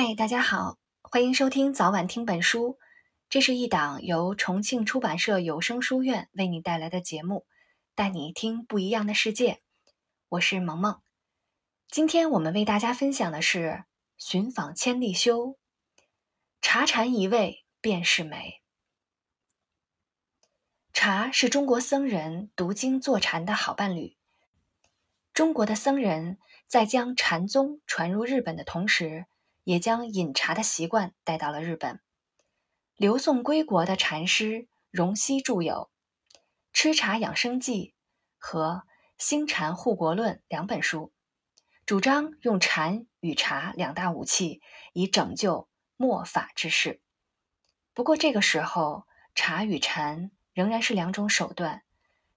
嗨，大家好，欢迎收听早晚听本书。这是一档由重庆出版社有声书院为你带来的节目，带你听不一样的世界。我是萌萌。今天我们为大家分享的是《寻访千利休》，茶禅一味便是美。茶是中国僧人读经坐禅的好伴侣。中国的僧人在将禅宗传入日本的同时，也将饮茶的习惯带到了日本。刘宋归国的禅师荣西著有《吃茶养生记》和《兴禅护国论》两本书，主张用禅与茶两大武器，以拯救末法之世。不过这个时候，茶与禅仍然是两种手段，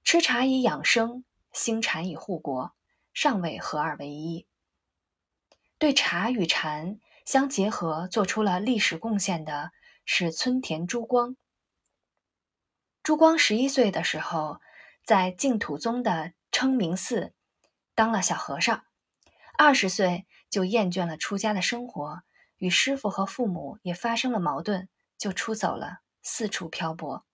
吃茶以养生，兴禅以护国，尚未合二为一。对茶与禅。相结合，做出了历史贡献的是村田珠光。珠光十一岁的时候，在净土宗的称明寺当了小和尚，二十岁就厌倦了出家的生活，与师傅和父母也发生了矛盾，就出走了，四处漂泊。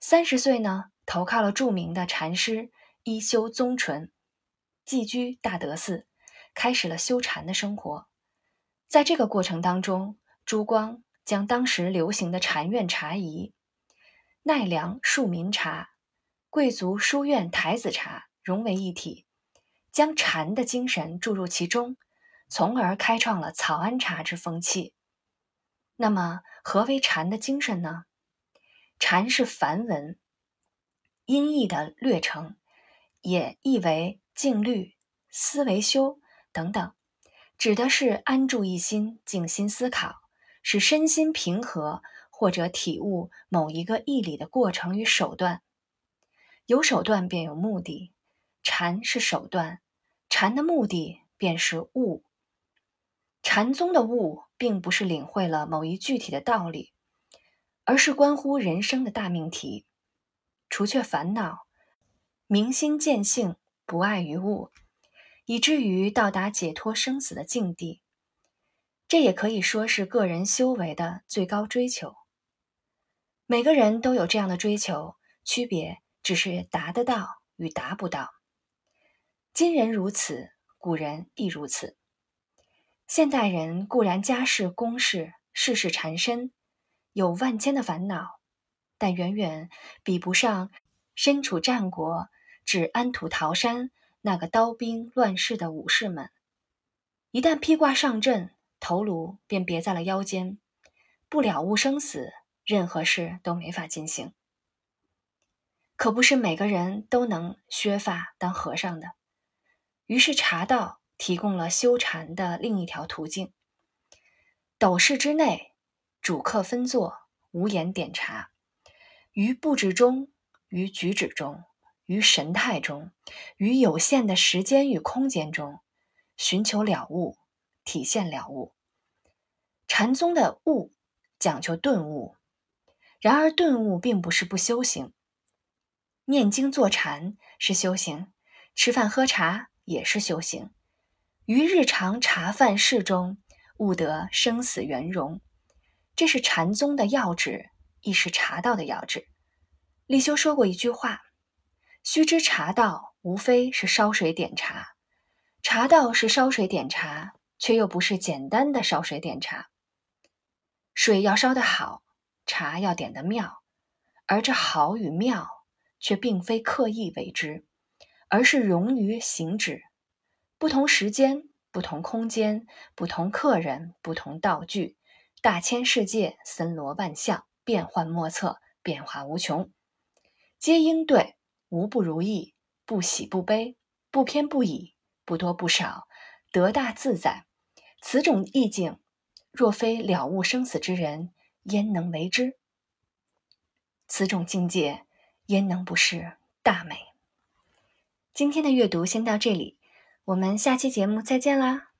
三十岁呢，投靠了著名的禅师一休宗纯，寄居大德寺，开始了修禅的生活。在这个过程当中，朱光将当时流行的禅院茶艺、奈良庶民茶、贵族书院台子茶融为一体，将禅的精神注入其中，从而开创了草庵茶之风气。那么，何为禅的精神呢？禅是梵文，音译的略称，也译为静虑、思维修等等。指的是安住一心、静心思考，使身心平和，或者体悟某一个义理的过程与手段。有手段便有目的，禅是手段，禅的目的便是悟。禅宗的悟，并不是领会了某一具体的道理，而是关乎人生的大命题：除却烦恼，明心见性，不碍于物。以至于到达解脱生死的境地，这也可以说是个人修为的最高追求。每个人都有这样的追求，区别只是达得到与达不到。今人如此，古人亦如此。现代人固然家事公事事事缠身，有万千的烦恼，但远远比不上身处战国至安土桃山。那个刀兵乱世的武士们，一旦披挂上阵，头颅便别在了腰间，不了悟生死，任何事都没法进行。可不是每个人都能削发当和尚的。于是茶道提供了修禅的另一条途径。斗室之内，主客分坐，无言点茶，于布置中，于举止中。于神态中，于有限的时间与空间中，寻求了悟，体现了悟。禅宗的悟讲究顿悟，然而顿悟并不是不修行。念经坐禅是修行，吃饭喝茶也是修行。于日常茶饭事中悟得生死圆融，这是禅宗的要旨，亦是茶道的要旨。立修说过一句话。须知茶道无非是烧水点茶，茶道是烧水点茶，却又不是简单的烧水点茶。水要烧得好，茶要点得妙，而这好与妙却并非刻意为之，而是融于行止。不同时间、不同空间、不同客人、不同道具，大千世界森罗万象，变幻莫测，变化无穷，皆应对。无不如意，不喜不悲，不偏不倚，不多不少，得大自在。此种意境，若非了悟生死之人，焉能为之？此种境界，焉能不是大美？今天的阅读先到这里，我们下期节目再见啦！